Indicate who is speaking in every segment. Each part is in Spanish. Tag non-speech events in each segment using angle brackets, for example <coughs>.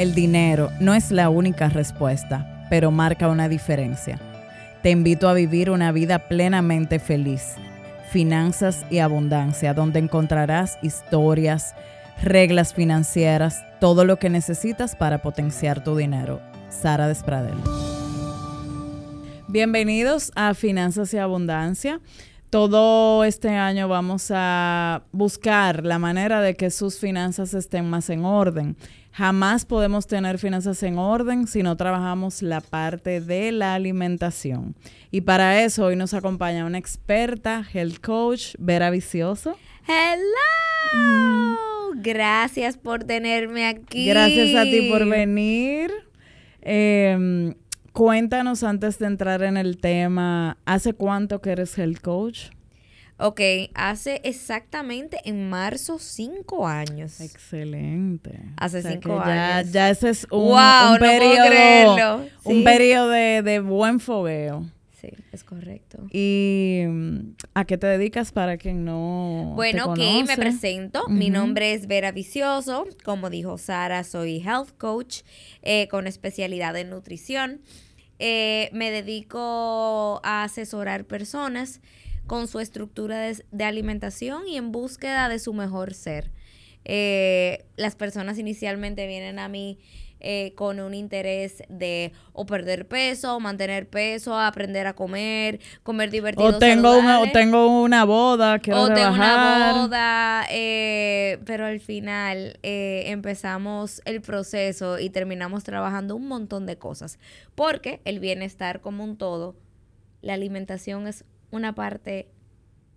Speaker 1: El dinero no es la única respuesta, pero marca una diferencia. Te invito a vivir una vida plenamente feliz, finanzas y abundancia, donde encontrarás historias, reglas financieras, todo lo que necesitas para potenciar tu dinero. Sara Despradel. Bienvenidos a Finanzas y Abundancia. Todo este año vamos a buscar la manera de que sus finanzas estén más en orden. Jamás podemos tener finanzas en orden si no trabajamos la parte de la alimentación. Y para eso hoy nos acompaña una experta, health coach, Vera Vicioso.
Speaker 2: Hello. Gracias por tenerme aquí.
Speaker 1: Gracias a ti por venir. Em, cuéntanos antes de entrar en el tema, ¿hace cuánto que eres health coach?
Speaker 2: Ok, hace exactamente en marzo cinco años.
Speaker 1: Excelente.
Speaker 2: Hace cinco
Speaker 1: ya,
Speaker 2: años.
Speaker 1: Ya ese es un,
Speaker 2: Wow,
Speaker 1: un
Speaker 2: no puedo
Speaker 1: periodo, un periodo de, de buen fogueo.
Speaker 2: Sí, es correcto.
Speaker 1: ¿Y mm, a qué te dedicas para quien no
Speaker 2: Bueno,
Speaker 1: te
Speaker 2: ok, me presento. Mi nombre es Vera Vicioso. Como dijo Sara, soy health coach eh, con especialidad en nutrición. Eh, me dedico a asesorar personas con su estructura de, de alimentación y en búsqueda de su mejor ser. Eh, las personas inicialmente vienen a mí eh, con un interés de o perder peso, o mantener peso, aprender a comer, comer divertido.
Speaker 1: O tengo, una, o tengo una boda, quiero
Speaker 2: o tengo una boda, eh, pero al final eh, empezamos el proceso y terminamos trabajando un montón de cosas. Porque el bienestar como un todo, la alimentación es una parte,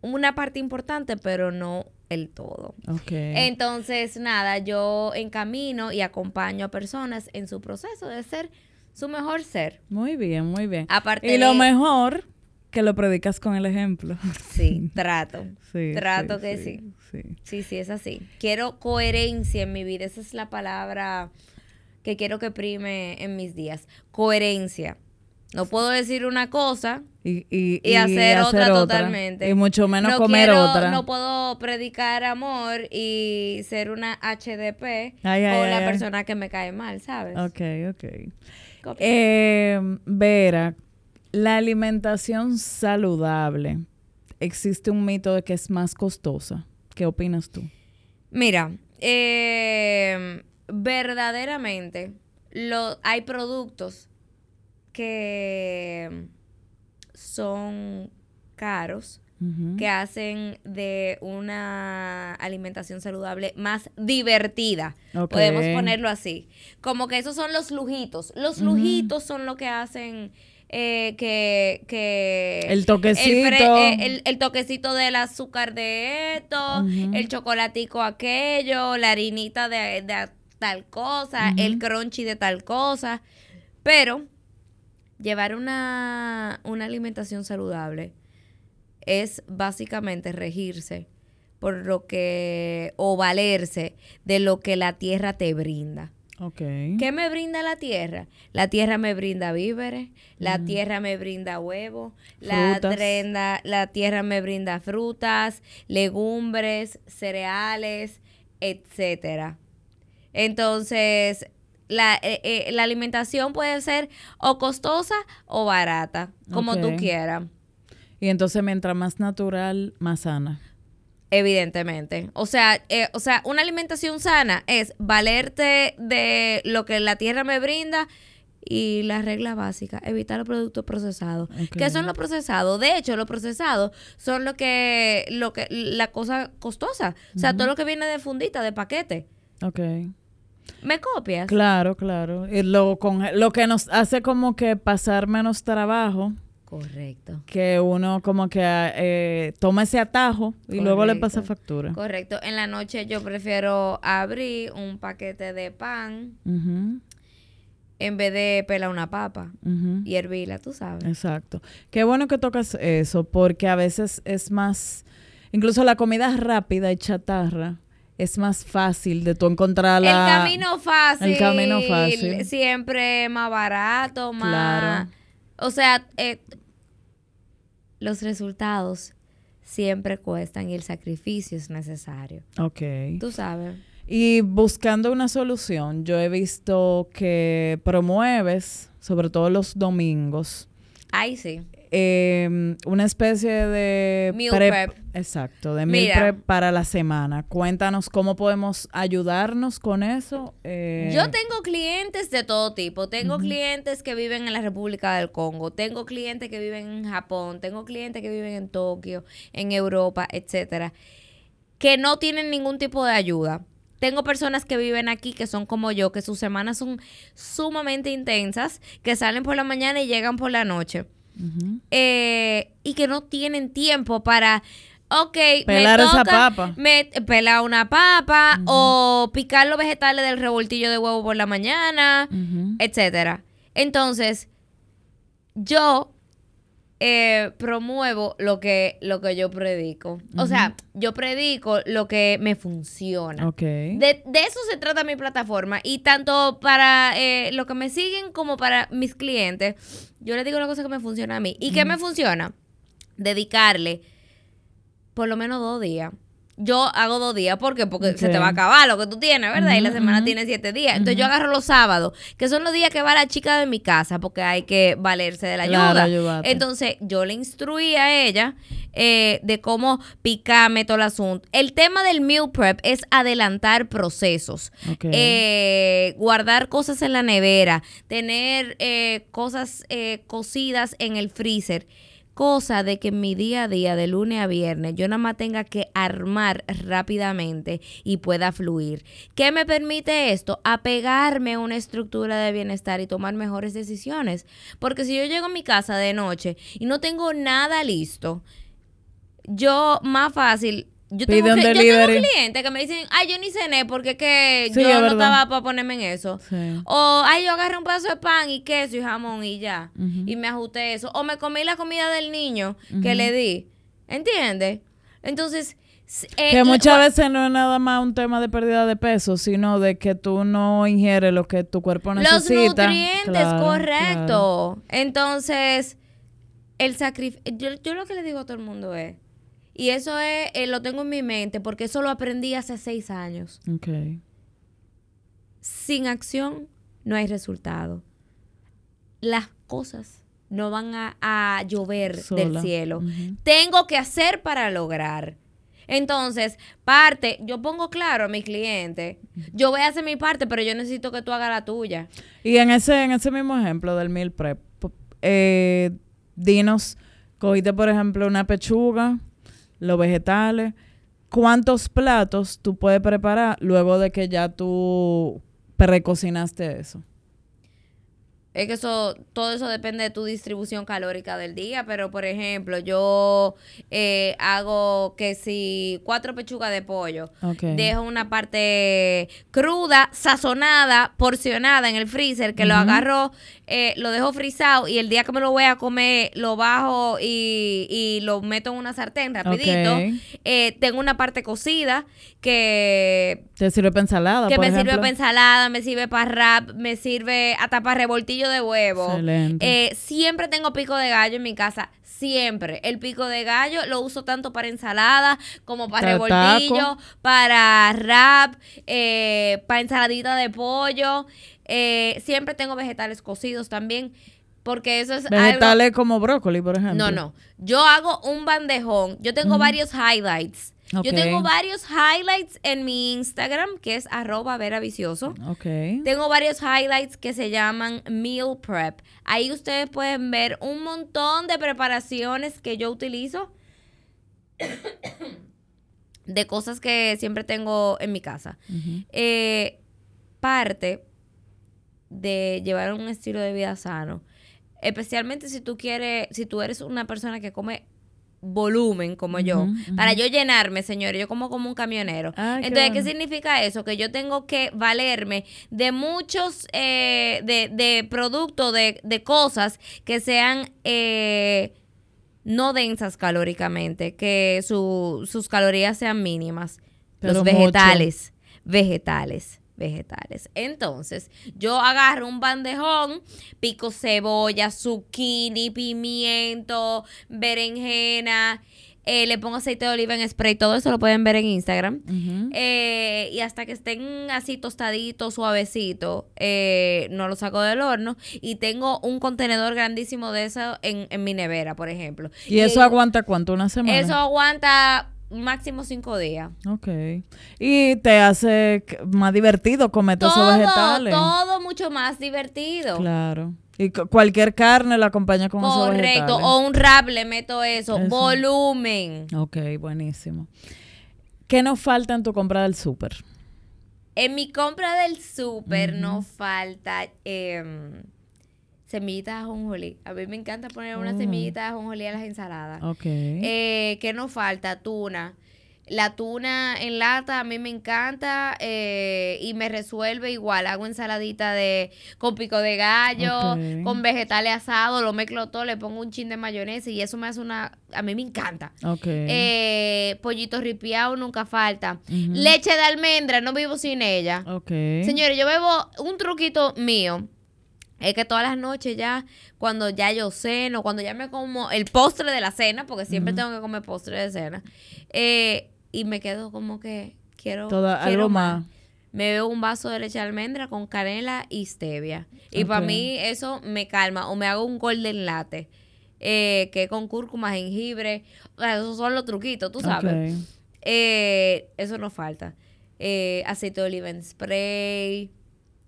Speaker 2: una parte importante, pero no el todo.
Speaker 1: Ok.
Speaker 2: Entonces, nada, yo encamino y acompaño a personas en su proceso de ser su mejor ser.
Speaker 1: Muy bien, muy bien.
Speaker 2: Aparte
Speaker 1: y lo
Speaker 2: de-
Speaker 1: mejor, que lo predicas con el ejemplo.
Speaker 2: Sí, <laughs> trato.
Speaker 1: Sí,
Speaker 2: Trato
Speaker 1: sí,
Speaker 2: que
Speaker 1: sí,
Speaker 2: sí.
Speaker 1: sí.
Speaker 2: Sí, sí, es así. Quiero coherencia en mi vida. Esa es la palabra que quiero que prime en mis días. Coherencia. No puedo decir una cosa
Speaker 1: Y, y,
Speaker 2: y, hacer, otra, totalmente.
Speaker 1: Y mucho menos
Speaker 2: No
Speaker 1: comer
Speaker 2: quiero-
Speaker 1: otra.
Speaker 2: No puedo predicar amor y ser una HDP
Speaker 1: Ay, ay,
Speaker 2: la
Speaker 1: ay.
Speaker 2: persona que me cae mal, ¿sabes?
Speaker 1: Ok, ok. Eh, Vera, la alimentación saludable, existe un mito de que es más costosa. ¿Qué opinas tú?
Speaker 2: Mira, eh, verdaderamente lo, hay productos que son caros, que hacen de una alimentación saludable más divertida. Podemos ponerlo así. Como que esos son los lujitos. Los lujitos son lo que hacen eh, que, que...
Speaker 1: El toquecito.
Speaker 2: El, pre- eh, el- el toquecito del azúcar de esto, el chocolatico aquello, la harinita de, de tal cosa, el crunchy de tal cosa. Pero llevar una, una alimentación saludable es básicamente regirse por lo que, o valerse de lo que la tierra te brinda.
Speaker 1: Ok.
Speaker 2: ¿Qué me brinda la tierra? La tierra me brinda víveres, la
Speaker 1: Ujú.
Speaker 2: tierra me brinda huevo, la, trenda- la tierra me brinda frutas, legumbres, cereales, etcétera. Entonces, la, eh, eh, la alimentación puede ser o costosa o barata, como tú quieras.
Speaker 1: Y entonces mientras más natural, más sana.
Speaker 2: Evidentemente. O sea, eh, o sea, una alimentación sana es valerte de lo que la tierra me brinda y la regla básica, evitar los productos procesados. ¿Qué son los procesados? De hecho, los procesados son lo que, lo que, la cosa costosa. O sea, todo lo que viene de fundita, de paquete.
Speaker 1: Ok.
Speaker 2: ¿Me copias?
Speaker 1: Claro, claro. Y lo, con, lo que nos hace como que pasar menos trabajo,
Speaker 2: Correcto.
Speaker 1: que uno como que eh, toma ese atajo y luego le pasa factura.
Speaker 2: Correcto. En la noche yo prefiero abrir un paquete de pan en vez de pelar una papa y hervirla, tú sabes.
Speaker 1: Exacto. Qué bueno que tocas eso, porque a veces es más, incluso la comida rápida y chatarra, es más fácil de tú encontrar la...
Speaker 2: el camino fácil.
Speaker 1: el camino fácil.
Speaker 2: Siempre más barato, más.
Speaker 1: Claro.
Speaker 2: O sea, eh, los resultados siempre cuestan y el sacrificio es necesario.
Speaker 1: Ok.
Speaker 2: Tú sabes.
Speaker 1: Y buscando una solución, yo he visto que promueves, sobre todo los domingos,
Speaker 2: Ay, sí.
Speaker 1: Eh, una especie de
Speaker 2: Meal prep.
Speaker 1: Exacto, de meal
Speaker 2: Mira.
Speaker 1: prep para la semana. Cuéntanos cómo podemos ayudarnos con eso. eh,
Speaker 2: Yo tengo clientes de todo tipo. Tengo clientes que viven en la República del Congo. Tengo clientes que viven en Japón. Tengo clientes que viven en Tokio, en Europa, etcétera. Que no tienen ningún tipo de ayuda. Tengo personas que viven aquí que son como yo, que sus semanas son sumamente intensas, que salen por la mañana y llegan por la noche. Eh, y que no tienen tiempo para, ok,
Speaker 1: Pelar
Speaker 2: me
Speaker 1: esa papa.
Speaker 2: me- pelar una papa o picar los vegetales del revoltillo de huevo por la mañana,
Speaker 1: Ujú.
Speaker 2: etcétera. Entonces, yo eh, promuevo lo que, lo que yo predico. O sea, yo predico lo que me funciona.
Speaker 1: Ok.
Speaker 2: De, de eso se trata mi plataforma. Y tanto para eh, los que me siguen como para mis clientes, yo les digo la cosa que me funciona a mí. ¿Y qué me funciona? Dedicarle por lo menos dos días. Yo hago dos días, ¿por qué? Porque se te va a acabar lo que tú tienes, ¿verdad? y la semana tiene siete días. Entonces yo agarro los sábados, que son los días que va la chica de mi casa, porque hay que valerse de la ayuda. Entonces yo le instruí a ella eh, de cómo picarme todo el asunto. El tema del meal prep es adelantar procesos. Eh, guardar cosas en la nevera, tener eh, cosas eh, cocidas en el freezer. Cosa de que en mi día a día, de lunes a viernes, yo nada más tenga que armar rápidamente y pueda fluir. ¿Qué me permite esto? Apegarme a una estructura de bienestar y tomar mejores decisiones. Porque si yo llego a mi casa de noche y no tengo nada listo, yo más fácil. Yo tengo,
Speaker 1: un
Speaker 2: yo tengo clientes que me dicen, ay, yo ni cené porque que
Speaker 1: Sí,
Speaker 2: yo
Speaker 1: es
Speaker 2: no
Speaker 1: verdad.
Speaker 2: estaba para ponerme en eso.
Speaker 1: Sí.
Speaker 2: O, ay, yo agarré un pedazo de pan y queso y jamón y ya. Y me ajusté eso. O me comí la comida del niño que le di. ¿Entiendes? Entonces, eh,
Speaker 1: Que muchas veces no es nada más un tema de pérdida de peso, sino de que tú no ingieres lo que tu cuerpo
Speaker 2: Los
Speaker 1: necesita.
Speaker 2: nutrientes,
Speaker 1: Claro,
Speaker 2: correcto. Entonces, el sacrificio. Yo, yo lo que le digo a todo el mundo es. Y eso es, eh, lo tengo en mi mente porque eso lo aprendí hace seis años. Sin acción no hay resultado. Las cosas no van a, a llover del cielo. Tengo que hacer para lograr. Entonces, parte, yo pongo claro a mi cliente, yo voy a hacer mi parte, pero yo necesito que tú hagas la tuya.
Speaker 1: Y en ese, en ese mismo ejemplo del meal prep, eh, dinos, cogiste por ejemplo una pechuga, los vegetales, ¿cuántos platos tú puedes preparar luego de que ya tú precocinaste eso?
Speaker 2: Es que eso, todo eso depende de tu distribución calórica del día, pero por ejemplo, yo eh, hago que si cuatro pechugas de pollo, dejo una parte cruda, sazonada, porcionada en el freezer, que lo agarro, eh, lo dejo frisado y el día que me lo voy a comer, lo bajo y, y lo meto en una sartén rapidito. Eh, tengo una parte cocida que
Speaker 1: ¿Te sirve para ensalada,
Speaker 2: que
Speaker 1: por
Speaker 2: me sirve para ensalada, me sirve para wrap, me sirve hasta para revoltillo de huevo.
Speaker 1: Excelente.
Speaker 2: Eh, siempre tengo pico de gallo en mi casa, siempre. El pico de gallo lo uso tanto para ensalada como para revoltillo, para wrap, eh, para ensaladita de pollo. Eh, siempre tengo vegetales cocidos también, porque eso es algo...
Speaker 1: Vegetales como brócoli, por ejemplo.
Speaker 2: No, no. Yo hago un bandejón. Yo tengo varios highlights. Yo tengo varios highlights en mi Instagram, que es arroba Vera Vicioso.
Speaker 1: Ok.
Speaker 2: Tengo varios highlights que se llaman Meal Prep. Ahí ustedes pueden ver un montón de preparaciones que yo utilizo <coughs> de cosas que siempre tengo en mi casa. Eh, parte de llevar un estilo de vida sano, especialmente si tú quieres, si tú eres una persona que come volumen como yo, para yo llenarme, señores, yo como como un camionero.
Speaker 1: Ah,
Speaker 2: Entonces, ¿qué
Speaker 1: bueno.
Speaker 2: significa eso? Que yo tengo que valerme de muchos, eh, de, de productos, de, de cosas que sean eh, no densas calóricamente, que su- sus calorías sean mínimas.
Speaker 1: Pero
Speaker 2: Los
Speaker 1: mucho.
Speaker 2: vegetales, vegetales. Entonces, yo agarro un bandejón, pico cebolla, zucchini, pimiento, berenjena, Eh, le pongo aceite de oliva en spray, todo eso lo pueden ver en Instagram. Eh, y hasta que estén así tostaditos, suavecitos, eh, no lo saco del horno. Y tengo un contenedor grandísimo de eso en, en mi nevera, por ejemplo.
Speaker 1: ¿Y eso aguanta cuánto? ¿Una semana?
Speaker 2: Eso aguanta máximo cinco días.
Speaker 1: Ok. Y te hace más divertido comer todos esos vegetales.
Speaker 2: todo mucho más divertido.
Speaker 1: Claro. Y cu- cualquier carne la acompaña con esos
Speaker 2: Correcto. O un rap le meto eso.
Speaker 1: Eso.
Speaker 2: Volumen.
Speaker 1: Ok, buenísimo. ¿Qué nos falta en tu compra del súper?
Speaker 2: En mi compra del súper no falta em, semillitas de ajonjolí. A mí me encanta poner unas
Speaker 1: Oh.
Speaker 2: semillitas de ajonjolí a las ensaladas.
Speaker 1: Ok.
Speaker 2: Eh, ¿Qué nos falta? Tuna. La tuna en lata a mí me encanta eh, y me resuelve igual. Hago ensaladita de con pico de gallo, con vegetales asados, lo mezclo todo, le pongo un chin de mayonesa y eso me hace una... A mí me encanta.
Speaker 1: ok.
Speaker 2: Eh, pollito ripiado nunca falta. Leche de almendra, no vivo sin ella.
Speaker 1: ok.
Speaker 2: Señores, yo bebo un truquito mío. Es que todas las noches ya, cuando ya yo ceno, cuando ya me como el postre de la cena, porque siempre tengo que comer postre de cena, eh, y me quedo como que quiero,
Speaker 1: Toda-
Speaker 2: quiero
Speaker 1: algo más.
Speaker 2: Me bebo un vaso de leche de almendra con canela y stevia. Y para mí eso me calma. O me hago un golden latte, eh, que es con cúrcuma, jengibre. O sea, esos son los truquitos, tú sabes. Eh, eso no falta. Eh, aceite de oliva en spray.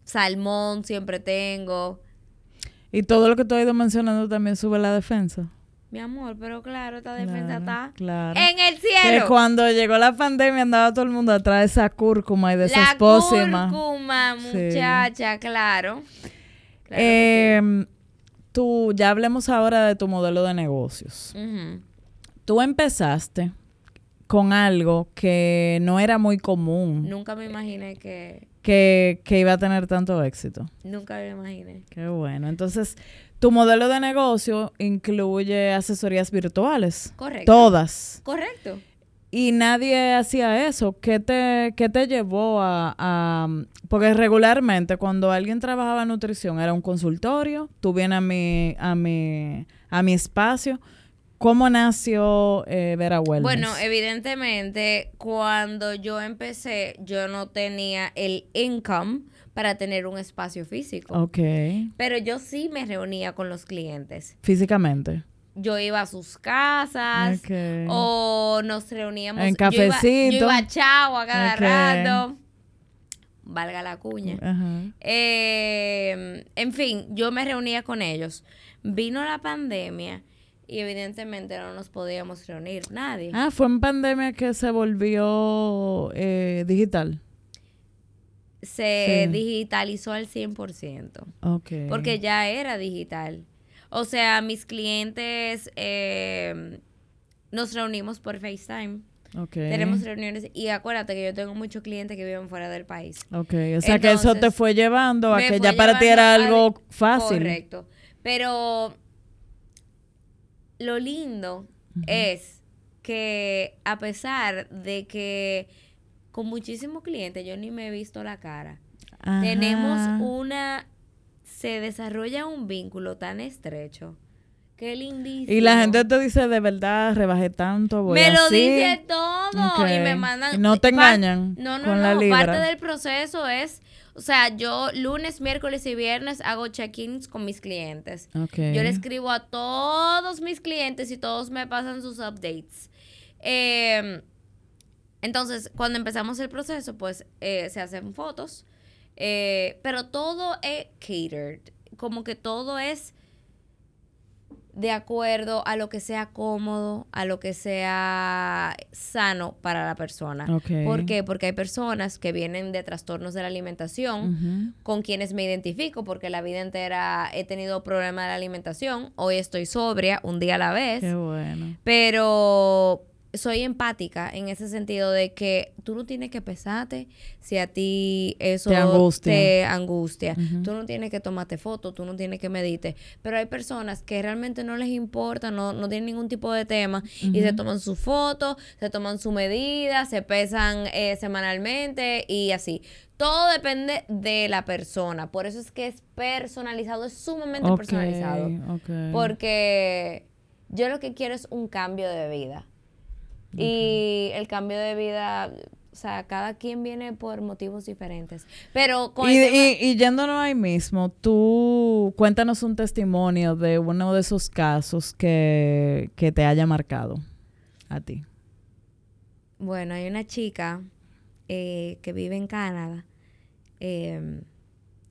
Speaker 2: Salmón siempre tengo.
Speaker 1: Y todo lo que tú has ido mencionando también sube la defensa.
Speaker 2: Mi amor, pero claro, esta defensa
Speaker 1: Claro,
Speaker 2: está
Speaker 1: claro.
Speaker 2: en el
Speaker 1: Que
Speaker 2: cielo.
Speaker 1: cuando llegó la pandemia andaba todo el mundo atrás de esa cúrcuma y de esas
Speaker 2: La
Speaker 1: pócimas.
Speaker 2: cúrcuma,
Speaker 1: Sí.
Speaker 2: muchacha, claro. Claro que
Speaker 1: Eh, Tú, ya hablemos ahora de tu modelo de negocios.
Speaker 2: Ujú.
Speaker 1: Tú empezaste con algo que no era muy común,
Speaker 2: Nunca me imaginé que...
Speaker 1: que, que iba a tener tanto éxito.
Speaker 2: Nunca me imaginé.
Speaker 1: Qué bueno. Entonces, tu modelo de negocio incluye asesorías virtuales.
Speaker 2: Correcto.
Speaker 1: Todas.
Speaker 2: Correcto.
Speaker 1: Y nadie hacía eso. ¿Qué te, qué te llevó a, a- Porque regularmente cuando alguien trabajaba en nutrición era un consultorio, tú vienes a mi, a mi, a mi espacio. ¿Cómo nació eh, Vera Wellness?
Speaker 2: Bueno, evidentemente, cuando yo empecé, yo no tenía el income para tener un espacio físico.
Speaker 1: Ok.
Speaker 2: Pero yo sí me reunía con los clientes.
Speaker 1: Físicamente.
Speaker 2: Yo iba a sus casas
Speaker 1: Ok.
Speaker 2: o nos reuníamos.
Speaker 1: En
Speaker 2: yo iba- Yo
Speaker 1: cafecito.
Speaker 2: iba, a Chao a cada rato. Valga la cuña.
Speaker 1: Ajá.
Speaker 2: Eh, en fin, yo me reunía con ellos. Vino la pandemia y evidentemente no nos podíamos reunir nadie.
Speaker 1: Ah, fue en pandemia que se volvió eh, digital.
Speaker 2: Se
Speaker 1: Sí.
Speaker 2: digitalizó al 100%.
Speaker 1: Ok.
Speaker 2: Porque ya era digital. O sea, mis clientes eh, nos reunimos por FaceTime.
Speaker 1: Ok.
Speaker 2: Tenemos reuniones y acuérdate que yo tengo muchos clientes que viven fuera del país.
Speaker 1: Ok, o sea que eso te fue llevando a que ya para ti era algo fácil.
Speaker 2: Correcto. Pero lo lindo es que a pesar de que con muchísimos clientes yo ni me he visto la cara,
Speaker 1: Ajá.
Speaker 2: tenemos una, se desarrolla un vínculo tan estrecho. Qué lindísimo.
Speaker 1: Y la gente te dice, de verdad, rebajé tanto, voy
Speaker 2: me lo
Speaker 1: así".
Speaker 2: dice todo y me mandan.
Speaker 1: Y no te engañan
Speaker 2: No, no,
Speaker 1: con
Speaker 2: no.
Speaker 1: la libra.
Speaker 2: Parte del proceso es, o sea, yo lunes, miércoles y viernes hago check-ins con mis clientes. Yo le escribo a todos mis clientes y todos me pasan sus updates. Eh, entonces, cuando empezamos el proceso, pues eh, se hacen fotos, eh, pero todo es catered, como que todo es de acuerdo a lo que sea cómodo, a lo que sea sano para la persona.
Speaker 1: Ok.
Speaker 2: ¿Por qué? Porque hay personas que vienen de trastornos de la alimentación con quienes me identifico porque la vida entera he tenido problemas de la alimentación. Hoy estoy sobria, un día a la vez.
Speaker 1: Qué bueno.
Speaker 2: Pero soy empática en ese sentido de que tú no tienes que pesarte si a ti eso
Speaker 1: Te angustia.
Speaker 2: te angustia.
Speaker 1: Ujú.
Speaker 2: Tú no tienes que tomarte fotos, tú no tienes que medite. Pero hay personas que realmente no les importa, no, no tienen ningún tipo de tema y se toman su foto, se toman su medida, se pesan eh, semanalmente y así. Todo depende de la persona. Por eso es que es personalizado, es sumamente personalizado. Porque yo lo que quiero es un cambio de vida. Y el cambio de vida, o sea, cada quien viene por motivos diferentes. Pero con
Speaker 1: y,
Speaker 2: tema-
Speaker 1: y- y yéndonos ahí mismo, tú cuéntanos un testimonio de uno de esos casos que, que te haya marcado a ti.
Speaker 2: Bueno, hay una chica eh, que vive en Canadá, eh,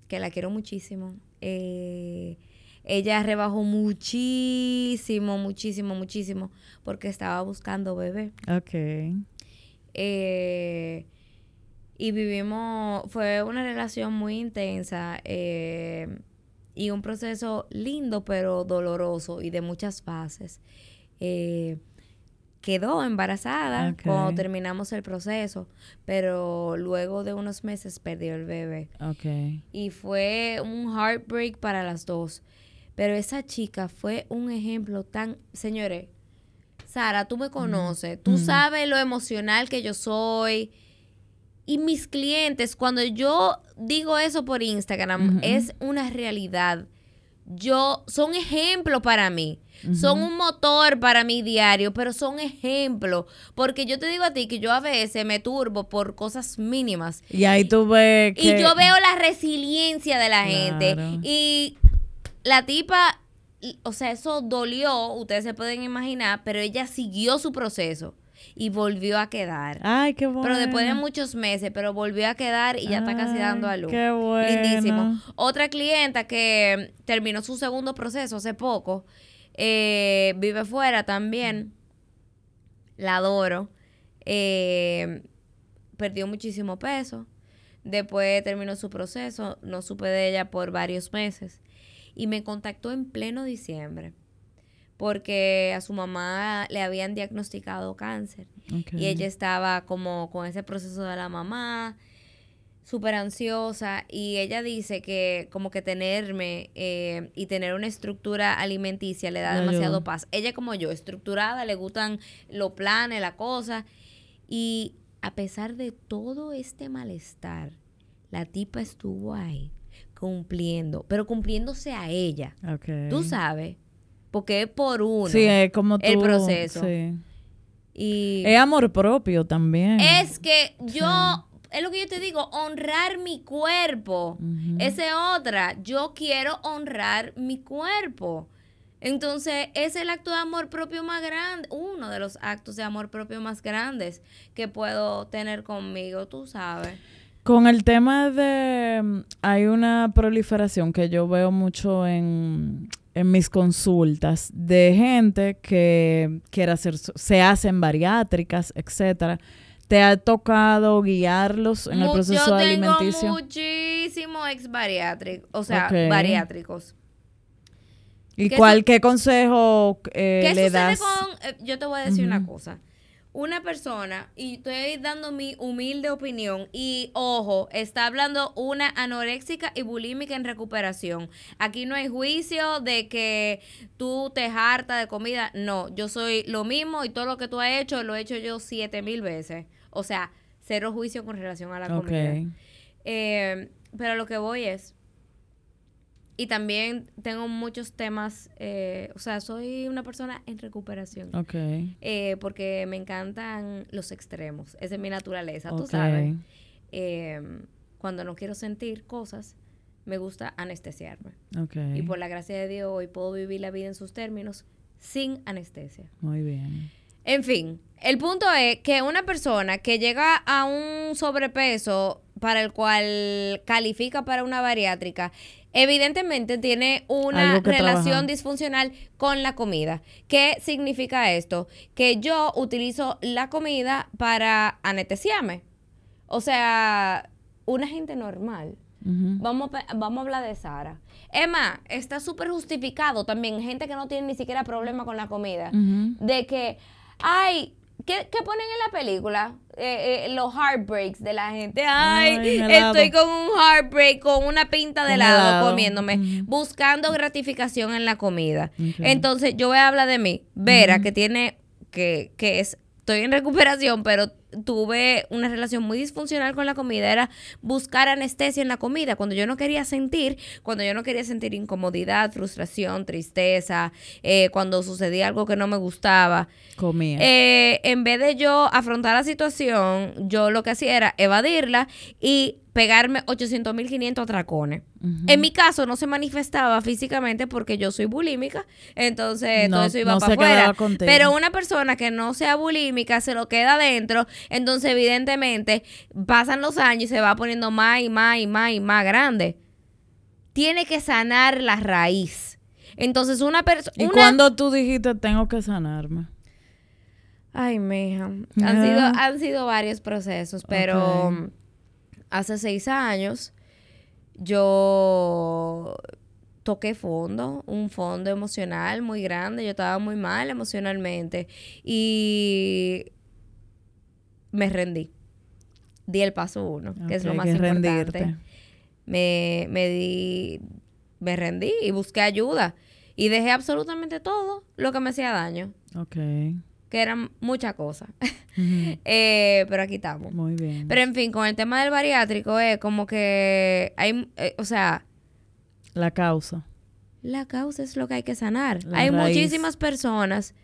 Speaker 2: que la quiero muchísimo. Eh, ella rebajó muchísimo, muchísimo, muchísimo, porque estaba buscando bebé.
Speaker 1: Ok.
Speaker 2: Eh, y vivimos, fue una relación muy intensa eh, y un proceso lindo pero doloroso y de muchas fases. Eh, quedó embarazada cuando terminamos el proceso, pero luego de unos meses perdió el bebé.
Speaker 1: Ok.
Speaker 2: Y fue un heartbreak para las dos. Pero esa chica fue un ejemplo tan, señores, Sara, tú me conoces, tú sabes lo emocional que yo soy. Y mis clientes, cuando yo digo eso por Instagram, es una realidad. Yo, son ejemplo para mí. Son un motor para mi diario, pero son ejemplo. Porque yo te digo a ti que yo a veces me turbo por cosas mínimas.
Speaker 1: Y ahí tú ves que...
Speaker 2: Y yo veo la resiliencia de la gente. Y la tipa, o sea, eso dolió, ustedes se pueden imaginar, pero ella siguió su proceso y volvió a quedar.
Speaker 1: Ay, qué bueno.
Speaker 2: Pero después de muchos meses, pero volvió a quedar y ya está casi dando a luz.
Speaker 1: qué bueno.
Speaker 2: Lindísimo. Otra clienta que terminó su segundo proceso hace poco, eh, vive fuera también. La adoro. Eh, perdió muchísimo peso. Después terminó su proceso. No supe de ella por varios meses. Y me contactó en pleno diciembre. Porque a su mamá le habían diagnosticado cáncer. Y ella estaba como con ese proceso de la mamá, súper ansiosa. Y ella dice que como que tenerme eh, y tener una estructura alimenticia le da demasiado
Speaker 1: ayuda.
Speaker 2: paz. Ella como yo, estructurada, le gustan los planes, la cosa. Y a pesar de todo este malestar, la tipa estuvo ahí cumpliendo, pero cumpliéndose a ella.
Speaker 1: Ok.
Speaker 2: Tú sabes, porque es por uno.
Speaker 1: Sí, es como tú...
Speaker 2: el proceso.
Speaker 1: Sí.
Speaker 2: Y
Speaker 1: Es amor propio también.
Speaker 2: es que yo, es lo que yo te digo, honrar mi cuerpo.
Speaker 1: Ujú.
Speaker 2: Esa es otra. Yo quiero honrar mi cuerpo. Entonces, es el acto de amor propio más grande, uno de los actos de amor propio más grandes que puedo tener conmigo, tú sabes.
Speaker 1: Con el tema de... mm, Hay una proliferación que yo veo mucho en, en mis consultas de gente que quiere hacer... Se hacen bariátricas, etcétera. ¿Te ha tocado guiarlos en el proceso
Speaker 2: yo
Speaker 1: alimenticio?
Speaker 2: tengo muchísimos ex bariátricos, o sea, bariátricos.
Speaker 1: ¿Y
Speaker 2: ¿Qué
Speaker 1: cuál, qué consejo eh,
Speaker 2: ¿Qué
Speaker 1: le
Speaker 2: sucede
Speaker 1: das?
Speaker 2: con.? eh, yo te voy a decir una cosa. Una persona, y estoy dando mi humilde opinión, y ojo, está hablando una anoréxica y bulímica en recuperación. Aquí no hay juicio de que tú te hartas de comida. No, yo soy lo mismo y todo lo que tú has hecho lo he hecho yo siete mil veces. O sea, cero juicio con relación a la comida. Eh, pero lo que voy es, y también tengo muchos temas, eh, o sea, soy una persona en recuperación,
Speaker 1: Ok.
Speaker 2: eh, porque me encantan los extremos, esa es mi naturaleza, tú
Speaker 1: Ok.
Speaker 2: sabes. Eh, cuando no quiero sentir cosas, me gusta anestesiarme.
Speaker 1: Ok.
Speaker 2: Y por la gracia de Dios hoy puedo vivir la vida en sus términos sin anestesia.
Speaker 1: Muy bien.
Speaker 2: En fin, el punto es que una persona que llega a un sobrepeso para el cual califica para una bariátrica, evidentemente tiene una relación
Speaker 1: trabajar.
Speaker 2: disfuncional con la comida. ¿Qué significa esto? Que yo utilizo la comida para anestesiarme. O sea, una gente normal. Vamos, a vamos a hablar de Sara. Emma, está súper justificado también. Gente que no tiene ni siquiera problema con la comida. De que, ay, ¿qué, qué ponen en la película? Eh, eh, los heartbreaks de la gente. Ay, estoy con un heartbreak, con una pinta de helado,
Speaker 1: helado.
Speaker 2: comiéndome,
Speaker 1: Ujú.
Speaker 2: buscando gratificación en la comida. Entonces, yo voy a hablar de mí. Vera, que tiene, que, que es, estoy en recuperación, pero tuve una relación muy disfuncional con la comida era buscar anestesia en la comida. Cuando yo no quería sentir, cuando yo no quería sentir incomodidad, frustración, tristeza, eh, cuando sucedía algo que no me gustaba.
Speaker 1: Comía.
Speaker 2: Eh, en vez de yo afrontar la situación, yo lo que hacía era evadirla y pegarme 800.500 atracones. En mi caso no se manifestaba físicamente porque yo soy bulímica, entonces todo eso iba para afuera. Pero una persona que no sea bulímica se lo queda adentro, entonces evidentemente pasan los años y se va poniendo más y más y más y más grande. Tiene que sanar la raíz. Entonces una persona...
Speaker 1: ¿Y cuando tú dijiste tengo que sanarme?
Speaker 2: Ay, mija. Han, sido, han sido varios procesos, pero hace seis años yo toqué fondo, un fondo emocional muy grande, yo estaba muy mal emocionalmente y me rendí. Di el paso uno, que es lo más importante. Me, me di, me rendí y busqué ayuda y dejé absolutamente todo lo que me hacía daño.
Speaker 1: Ok
Speaker 2: que eran muchas cosas. <laughs> Eh, pero aquí estamos.
Speaker 1: Muy bien.
Speaker 2: Pero en fin, con el tema del bariátrico es como que hay, eh, o sea...
Speaker 1: La causa.
Speaker 2: La causa es lo que hay que sanar. hay muchísimas personas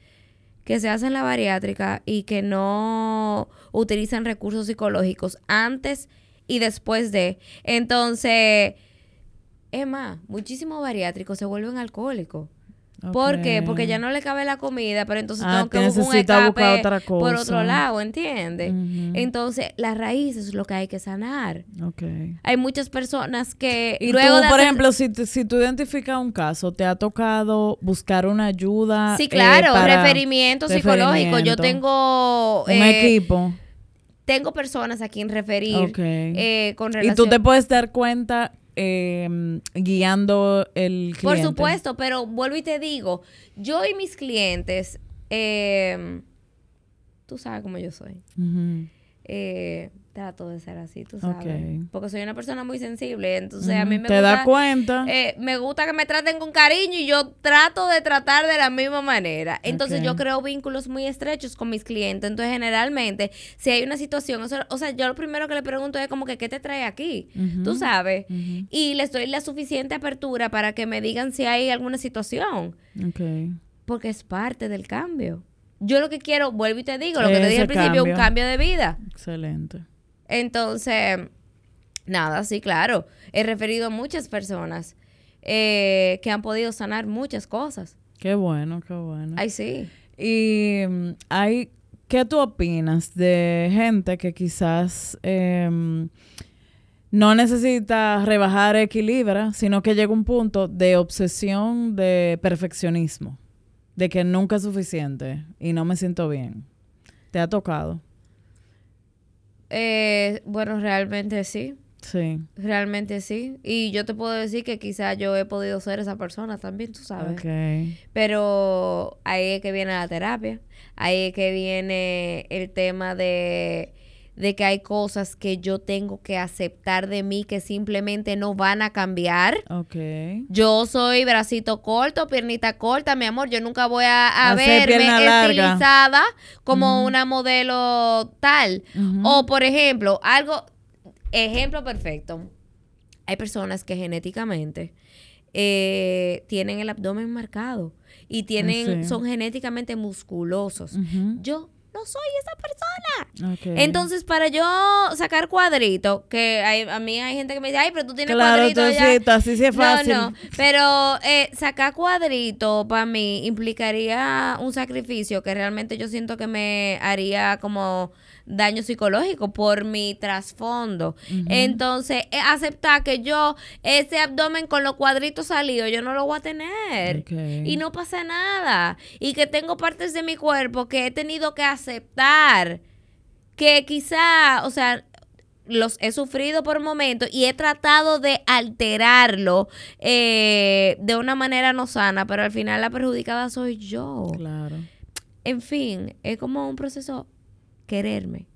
Speaker 2: que se hacen la bariátrica y que no utilizan recursos psicológicos antes y después de. Entonces, es más, muchísimos bariátricos se vuelven alcohólicos. ¿Por qué? Porque ya no le cabe la comida, pero entonces ah, tengo que buscar un escape otra cosa. por otro lado, ¿entiendes? Entonces, la raíz es lo que hay que sanar.
Speaker 1: Okay.
Speaker 2: Hay muchas personas que
Speaker 1: y luego tú, por ejemplo, si, si tú identificas un caso, ¿te ha tocado buscar una ayuda?
Speaker 2: Sí, claro, eh, referimiento, psicológico. Yo tengo...
Speaker 1: Un eh, equipo
Speaker 2: tengo personas a quien referir eh, con
Speaker 1: relación... Y tú te puedes dar cuenta Em, guiando el cliente.
Speaker 2: Por supuesto, pero vuelvo y te digo, yo y mis clientes, em, tú sabes cómo yo soy trato de ser así, tú sabes. Porque soy una persona muy sensible, entonces a mí me
Speaker 1: ¿Te
Speaker 2: gusta...
Speaker 1: das cuenta?
Speaker 2: Eh, me gusta que me traten con cariño y yo trato de tratar de la misma manera. Entonces yo creo vínculos muy estrechos con mis clientes. Entonces generalmente, si hay una situación, o sea, yo lo primero que le pregunto es como que, ¿qué te trae aquí? Tú sabes. Y les doy la suficiente apertura para que me digan si hay alguna situación. Porque es parte del cambio. Yo lo que quiero, vuelvo y te digo, lo que te dije al principio, un cambio de vida.
Speaker 1: Excelente.
Speaker 2: Entonces, nada, sí, claro. He referido a muchas personas eh, que han podido sanar muchas cosas.
Speaker 1: Qué bueno, qué bueno.
Speaker 2: Ay, sí.
Speaker 1: Y mm, hay, ¿qué tú opinas de gente que quizás em, no necesita rebajar equilibrio, sino que llega un punto de obsesión de perfeccionismo? De que nunca es suficiente y no me siento bien. ¿Te ha tocado?
Speaker 2: Eh, bueno, realmente sí.
Speaker 1: Sí.
Speaker 2: Realmente sí. Y yo te puedo decir que quizás yo he podido ser esa persona también, tú sabes. Pero ahí es que viene la terapia. Ahí es que viene el tema de de que hay cosas que yo tengo que aceptar de mí que simplemente no van a cambiar.
Speaker 1: Ok.
Speaker 2: Yo soy bracito corto, piernita corta, mi amor. Yo nunca voy a, verme estilizada como una modelo tal. O, por ejemplo, algo, ejemplo perfecto. Hay personas que genéticamente eh, tienen el abdomen marcado y tienen, son genéticamente musculosos. Yo no soy esa persona. Entonces, para yo sacar cuadrito, que hay, a mí hay gente que me dice, ay, pero tú tienes cuadrito
Speaker 1: ya. así sí es fácil.
Speaker 2: No, no, pero eh, sacar cuadrito para mí implicaría un sacrificio que realmente yo siento que me haría como daño psicológico por mi trasfondo. Entonces, eh, aceptar que yo, ese abdomen con los cuadritos salidos, yo no lo voy a tener. Y no pasa nada. Y que tengo partes de mi cuerpo que he tenido que aceptar. Que quizá, o sea, los he sufrido por momentos y he tratado de alterarlo eh, de una manera no sana, pero al final la perjudicada soy yo.
Speaker 1: Claro.
Speaker 2: En fin, es como un proceso quererme.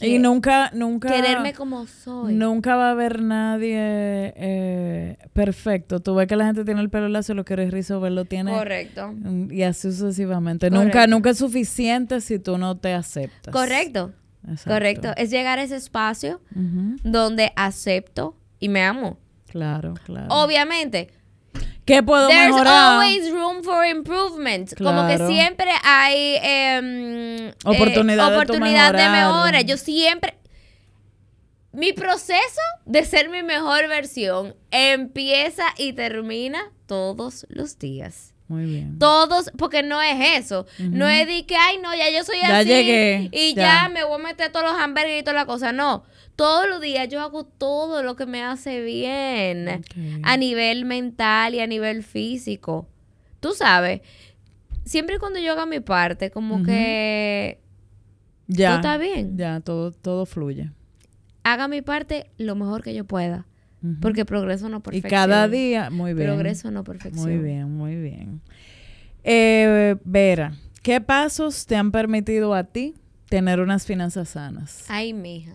Speaker 1: Y nunca, nunca...
Speaker 2: Quererme como soy.
Speaker 1: Nunca va a haber nadie eh, perfecto. Tú ves que la gente tiene el pelo lacio, lo quieres rizo, lo tiene...
Speaker 2: Correcto.
Speaker 1: Y así sucesivamente. Nunca, nunca es suficiente si tú no te aceptas.
Speaker 2: Correcto.
Speaker 1: exacto.
Speaker 2: Correcto. Es llegar a ese espacio donde acepto y me amo.
Speaker 1: Claro, claro.
Speaker 2: Obviamente,
Speaker 1: ¿Qué puedo
Speaker 2: there's
Speaker 1: mejorar?
Speaker 2: always room for improvement. Como que siempre hay em, eh,
Speaker 1: Oportunidad de
Speaker 2: oportunidad de mejora. Yo siempre. Mi proceso de ser mi mejor versión empieza y termina todos los días.
Speaker 1: Muy bien.
Speaker 2: Todos, porque no es eso. No es de que, ay, no, ya yo soy
Speaker 1: Ya
Speaker 2: así.
Speaker 1: llegué,
Speaker 2: Y
Speaker 1: ya.
Speaker 2: ya. me voy a meter todos los hamburgues y toda la cosa. No. Todos los días yo hago todo lo que me hace bien. A nivel mental y a nivel físico. Tú sabes. Siempre y cuando yo haga mi parte, como que
Speaker 1: Ya.
Speaker 2: todo está bien.
Speaker 1: Ya, todo, todo fluye.
Speaker 2: haga mi parte lo mejor que yo pueda.
Speaker 1: Ujú.
Speaker 2: Porque progreso no
Speaker 1: y
Speaker 2: perfección.
Speaker 1: cada día, muy bien.
Speaker 2: Progreso no perfección.
Speaker 1: Muy bien, muy bien. Eh, Vera, ¿qué pasos te han permitido a ti tener unas finanzas sanas?
Speaker 2: Ay, mija.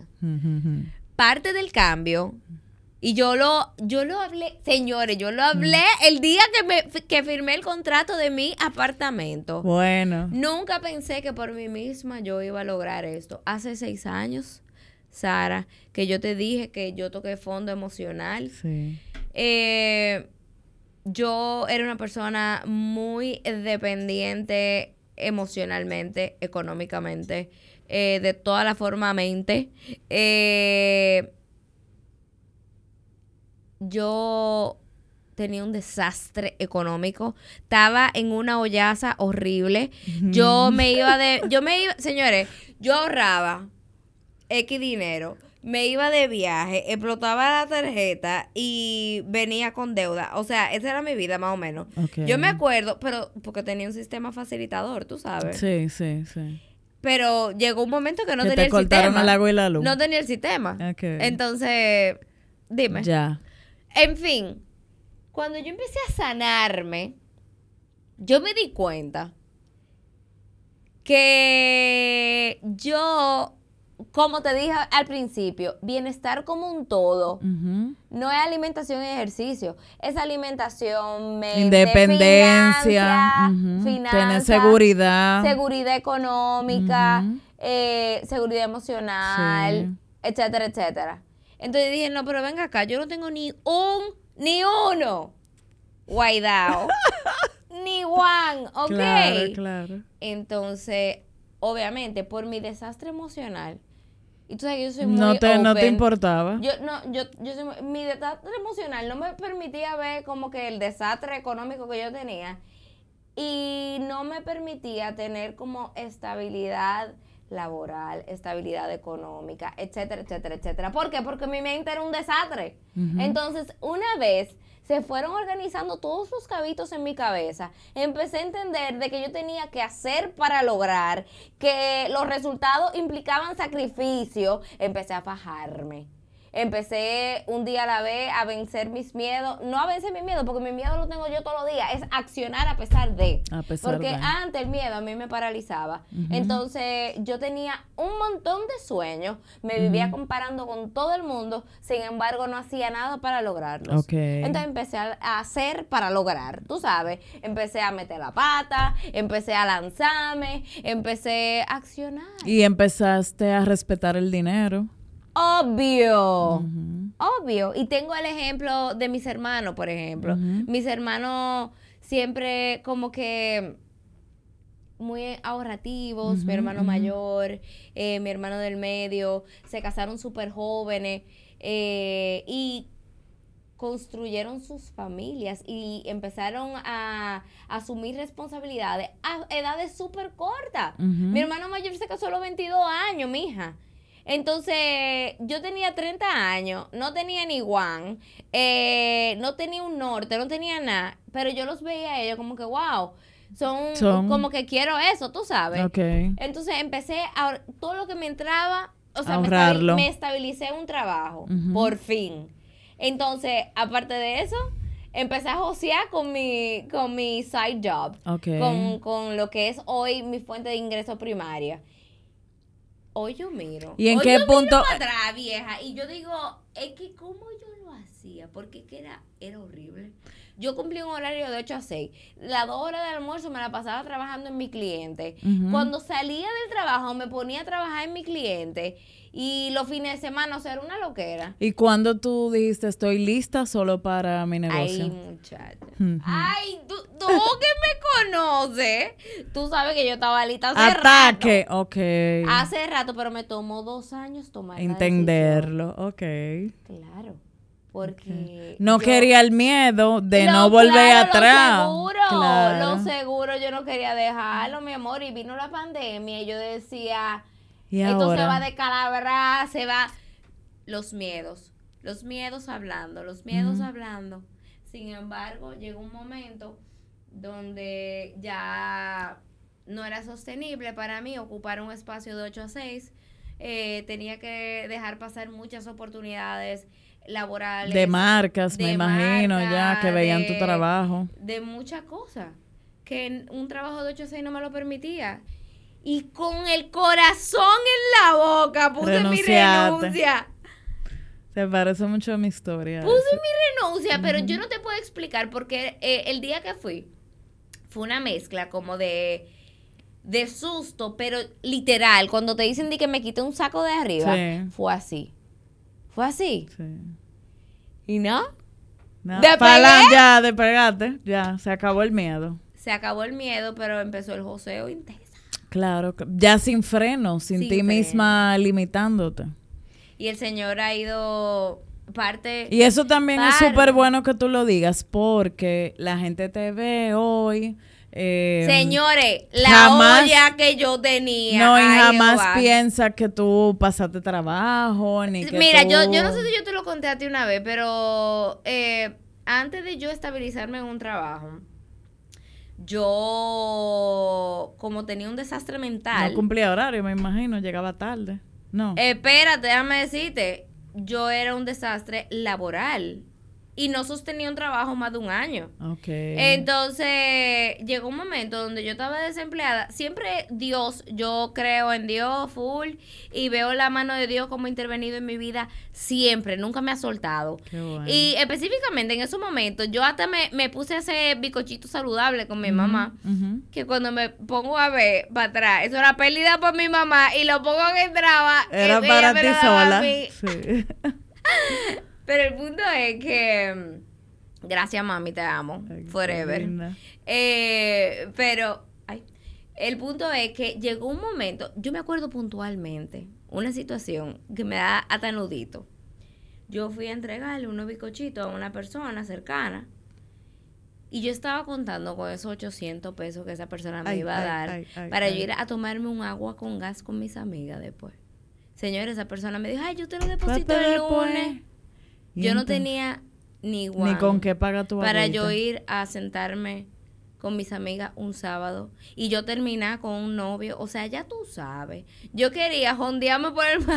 Speaker 2: Parte del cambio y yo lo yo lo hablé, señores, yo lo hablé
Speaker 1: Mm.
Speaker 2: el día que me que firmé el contrato de mi apartamento.
Speaker 1: Bueno,
Speaker 2: Nunca pensé que por mí misma yo iba a lograr esto. Hace seis años, Sara, que yo te dije que yo toqué fondo emocional.
Speaker 1: sí.
Speaker 2: Eh, yo era una persona muy dependiente emocionalmente, económicamente, eh, de toda la forma mente. Eh, yo tenía un desastre económico, estaba en una hollaza horrible. Yo me iba de, yo me iba, señores, yo ahorraba X dinero, me iba de viaje, explotaba la tarjeta y venía con deuda. O sea, esa era mi vida más o menos. Yo me acuerdo, pero porque tenía un sistema facilitador, tú sabes.
Speaker 1: Sí, sí, sí.
Speaker 2: Pero llegó un momento que no
Speaker 1: que
Speaker 2: tenía
Speaker 1: te
Speaker 2: el
Speaker 1: cortaron
Speaker 2: sistema.
Speaker 1: el agua y la luz.
Speaker 2: No tenía el sistema. Entonces, dime.
Speaker 1: Ya.
Speaker 2: En fin, cuando yo empecé a sanarme, yo me di cuenta que yo, como te dije al principio, bienestar como un todo no es alimentación y ejercicio, es alimentación, mente,
Speaker 1: Independencia.
Speaker 2: finanza,
Speaker 1: ujú. Tener
Speaker 2: finanza,
Speaker 1: seguridad.
Speaker 2: seguridad económica, eh, seguridad emocional,
Speaker 1: Sí.
Speaker 2: etcétera, etcétera. Entonces dije, no, pero venga acá, yo no tengo ni un, ni uno guaidao, <laughs> ni one, ¿ok?
Speaker 1: Claro, claro.
Speaker 2: Entonces, obviamente, por mi desastre emocional, y tú sabes que yo soy muy
Speaker 1: No te, no te importaba.
Speaker 2: yo, no, yo, yo soy muy- mi desastre emocional no me permitía ver como que el desastre económico que yo tenía y no me permitía tener como estabilidad laboral, estabilidad económica, etcétera, etcétera, etcétera. ¿Por qué? Porque mi mente era un desastre. Entonces, una vez se fueron organizando todos los cabitos en mi cabeza, empecé a entender de que yo tenía que hacer para lograr, que los resultados implicaban sacrificio, empecé a fajarme. Empecé un día a la vez a vencer mis miedos, no a vencer mis miedos, porque mi miedo lo tengo yo todos los días, es accionar a pesar de.
Speaker 1: A pesar
Speaker 2: porque
Speaker 1: de.
Speaker 2: antes el miedo a mí me paralizaba. Entonces yo tenía un montón de sueños, me vivía comparando con todo el mundo, sin embargo no hacía nada para lograrlos.
Speaker 1: Ok.
Speaker 2: Entonces empecé a, a hacer para lograr, tú sabes, empecé a meter la pata, empecé a lanzarme, empecé a accionar.
Speaker 1: Y empezaste a respetar el dinero.
Speaker 2: Obvio. Obvio. Y tengo el ejemplo de mis hermanos, por ejemplo. Mis hermanos siempre como que muy ahorrativos, mi hermano mayor, eh, mi hermano del medio, se casaron súper jóvenes eh, y construyeron sus familias y empezaron a asumir responsabilidades a edades súper cortas. Mi hermano mayor se casó a los 22 años, mija. Entonces, yo tenía 30 años, no tenía ni one, eh, no tenía un norte, no tenía nada, pero yo los veía a ellos como que, wow, son,
Speaker 1: Son-
Speaker 2: como que quiero eso, tú sabes. Entonces empecé a todo lo que me entraba, o sea, me,
Speaker 1: Ahorrarlo.
Speaker 2: estabi- me estabilicé en un trabajo, por fin. Entonces, aparte de eso, empecé a josear con mi, con mi side job, con, con lo que es hoy mi fuente de ingreso primaria. Hoy yo miro.
Speaker 1: ¿Y en
Speaker 2: hoy
Speaker 1: qué
Speaker 2: yo miro
Speaker 1: punto-
Speaker 2: para atrás, vieja, y yo digo, es que cómo yo lo hacía, porque que era, era horrible. Yo cumplí un horario de 8 a 6. Las dos horas de almuerzo me la pasaba trabajando en mi cliente. Cuando salía del trabajo me ponía a trabajar en mi cliente. Y los fines de semana, o sea, era una loquera.
Speaker 1: ¿Y cuando tú dijiste estoy lista solo para mi negocio?
Speaker 2: Ay, muchacha.
Speaker 1: Ujú.
Speaker 2: Ay, tú, tú que me conoces, tú sabes que yo estaba lista hace
Speaker 1: Ataque,
Speaker 2: rato.
Speaker 1: ok.
Speaker 2: Hace rato, pero me tomó dos años tomar la
Speaker 1: Entenderlo, ok.
Speaker 2: decisión. Claro, porque...
Speaker 1: No
Speaker 2: yo-
Speaker 1: quería el miedo de
Speaker 2: Lo-
Speaker 1: no volver
Speaker 2: claro,
Speaker 1: atrás.
Speaker 2: Lo seguro,
Speaker 1: Claro.
Speaker 2: lo seguro, yo no quería dejarlo, mi amor, y vino la pandemia y yo decía,
Speaker 1: Y
Speaker 2: esto
Speaker 1: ahora,
Speaker 2: se va de calabra, se va... Los miedos, los miedos hablando, los miedos
Speaker 1: Ujú.
Speaker 2: hablando. Sin embargo, llegó un momento donde ya no era sostenible para mí ocupar un espacio de 8 a 6. Eh, tenía que dejar pasar muchas oportunidades laborales.
Speaker 1: de marcas, me
Speaker 2: de
Speaker 1: imagino, ya
Speaker 2: marca,
Speaker 1: que veían tu
Speaker 2: de-
Speaker 1: trabajo.
Speaker 2: de muchas cosas que un trabajo de 8 a 6 no me lo permitía. Y con el corazón en la boca puse mi renuncia.
Speaker 1: Se parece mucho a mi historia.
Speaker 2: Puse mi renuncia, pero yo no te puedo explicar porque eh, el día que fui fue una mezcla como de de susto, pero literal, cuando te dicen de que me quité un saco de arriba,
Speaker 1: Sí.
Speaker 2: fue así. Fue así.
Speaker 1: Sí.
Speaker 2: ¿Y no?
Speaker 1: No, pala- ya, despegaste, ya, se acabó el miedo.
Speaker 2: Se acabó el miedo, pero empezó el joseo intenso.
Speaker 1: Claro, ya sin freno, sin,
Speaker 2: Sin
Speaker 1: ti
Speaker 2: freno.
Speaker 1: misma limitándote.
Speaker 2: Y el Señor ha ido parte...
Speaker 1: Y eso también es súper bueno que tú lo digas porque la gente te ve hoy. eh,
Speaker 2: Señores, la
Speaker 1: jamás-
Speaker 2: olla que yo tenía.
Speaker 1: No, y
Speaker 2: ay,
Speaker 1: jamás
Speaker 2: Jehová.
Speaker 1: piensa que tú pasaste trabajo, ni que
Speaker 2: Mira,
Speaker 1: tú-
Speaker 2: yo, yo no sé si yo te lo conté a ti una vez, pero eh, antes de yo estabilizarme en un trabajo, yo, como tenía un desastre mental,
Speaker 1: No cumplía horario, me imagino, llegaba tarde. No.
Speaker 2: espérate, déjame decirte, yo era un desastre laboral y no sostenía un trabajo más de un año.
Speaker 1: ok.
Speaker 2: Entonces, llegó un momento donde yo estaba desempleada. Siempre Dios, yo creo en Dios full y veo la mano de Dios como ha intervenido en mi vida siempre, nunca me ha soltado.
Speaker 1: Qué bueno.
Speaker 2: Y específicamente en esos momentos, yo hasta me, me puse a hacer bicochito saludable con mi mamá. Que cuando me pongo a ver para atrás, eso era pérdida por mi mamá y lo poco que entraba,
Speaker 1: Era para ti sola. Sí. <laughs>
Speaker 2: Pero el punto es que, mm, gracias mami, te amo,
Speaker 1: Ay,
Speaker 2: forever. Eh, pero, ay, el punto es que llegó un momento, yo me acuerdo puntualmente, una situación que me da hasta nudito. Yo fui a entregarle unos bizcochitos a una persona cercana y yo estaba contando con esos 800 pesos que esa persona me
Speaker 1: Ay,
Speaker 2: iba a dar
Speaker 1: ay, ay,
Speaker 2: para yo ir a tomarme un agua con gas con mis amigas después. Señores, esa persona me dijo, ay, yo te lo deposito el lunes. Yo no tenía ni
Speaker 1: Ni
Speaker 2: guan
Speaker 1: con qué paga tu
Speaker 2: para yo ir a sentarme con mis amigas un sábado y yo terminar con un novio. O sea, ya tú sabes. Yo quería jondearme por el. <laughs>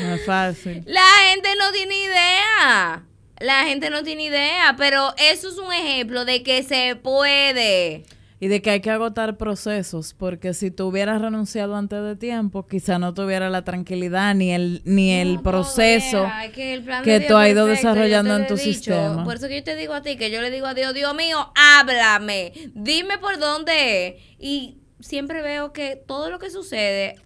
Speaker 1: No es fácil.
Speaker 2: La gente no tiene idea. La gente no tiene idea, pero eso es un ejemplo de que se puede.
Speaker 1: Y de que hay que agotar procesos, porque si tú hubieras renunciado antes de tiempo, quizá no tuviera la tranquilidad ni el ni el proceso.
Speaker 2: es que el plan
Speaker 1: que tú has ido
Speaker 2: perfecto,
Speaker 1: desarrollando en tu
Speaker 2: dicho.
Speaker 1: sistema.
Speaker 2: Por eso que yo te digo a ti, que yo le digo a Dios, Dios mío, háblame, dime por dónde es. Y siempre veo que todo lo que sucede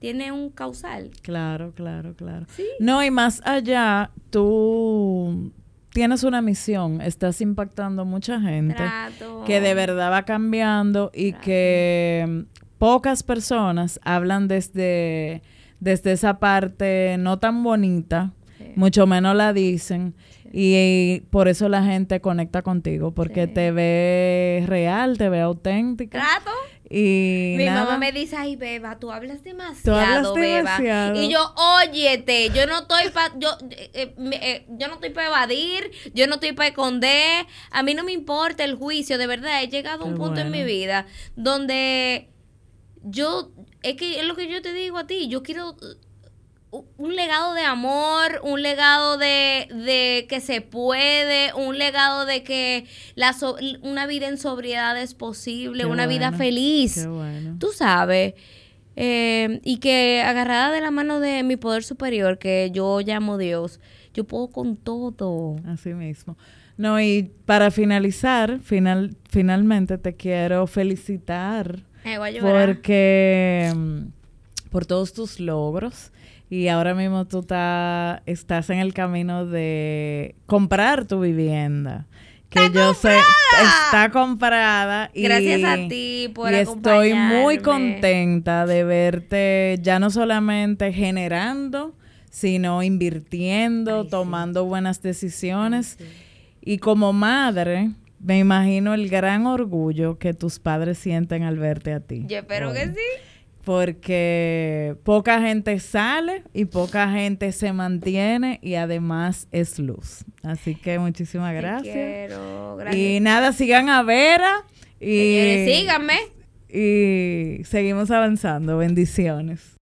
Speaker 2: tiene un causal.
Speaker 1: Claro, claro, claro.
Speaker 2: Sí.
Speaker 1: No, y más allá, tú tienes una misión, estás impactando mucha gente
Speaker 2: Trato.
Speaker 1: que de verdad va cambiando y
Speaker 2: Trato.
Speaker 1: que mm, pocas personas hablan desde, desde esa parte no tan bonita,
Speaker 2: Sí.
Speaker 1: mucho menos la dicen. Y, por eso la gente conecta contigo, porque
Speaker 2: Sí.
Speaker 1: te ve real, te ve auténtica.
Speaker 2: Trato.
Speaker 1: Y
Speaker 2: Mi
Speaker 1: nada,
Speaker 2: mamá me dice, ay, beba, tú hablas demasiado,
Speaker 1: hablas
Speaker 2: beba.
Speaker 1: demasiado.
Speaker 2: Y yo, óyete, yo no estoy para yo, eh, eh, eh, yo no estoy para evadir, yo no estoy para esconder. A mí no me importa el juicio, de verdad. He llegado a un punto en mi vida donde yo, es que es lo que yo te digo a ti, yo quiero un legado de amor, un legado de, de que se puede, un legado de que la so- una vida en sobriedad es posible,
Speaker 1: Qué
Speaker 2: una vida feliz.
Speaker 1: Bueno.
Speaker 2: Tú sabes. Eh, y que agarrada de la mano de mi poder superior, que yo llamo Dios, yo puedo con todo.
Speaker 1: Así mismo. No, y para finalizar, final, finalmente te quiero felicitar
Speaker 2: Eh, voy a
Speaker 1: porque mm, por todos tus logros y ahora mismo tú ta- estás en el camino de comprar tu vivienda. Que yo sé, está comprada. Y,
Speaker 2: Gracias a ti por
Speaker 1: y estoy muy contenta de verte ya no solamente generando, sino invirtiendo,
Speaker 2: Ay, sí.
Speaker 1: tomando buenas decisiones. Y como madre, me imagino el gran orgullo que tus padres sienten al verte a ti.
Speaker 2: Yo espero
Speaker 1: hoy.
Speaker 2: que sí.
Speaker 1: Porque poca gente sale y poca gente se mantiene y además es luz. Así que muchísimas gracias.
Speaker 2: quiero, gracias.
Speaker 1: Y nada, sigan a Vera y,
Speaker 2: Señores, síganme.
Speaker 1: y seguimos avanzando. Bendiciones.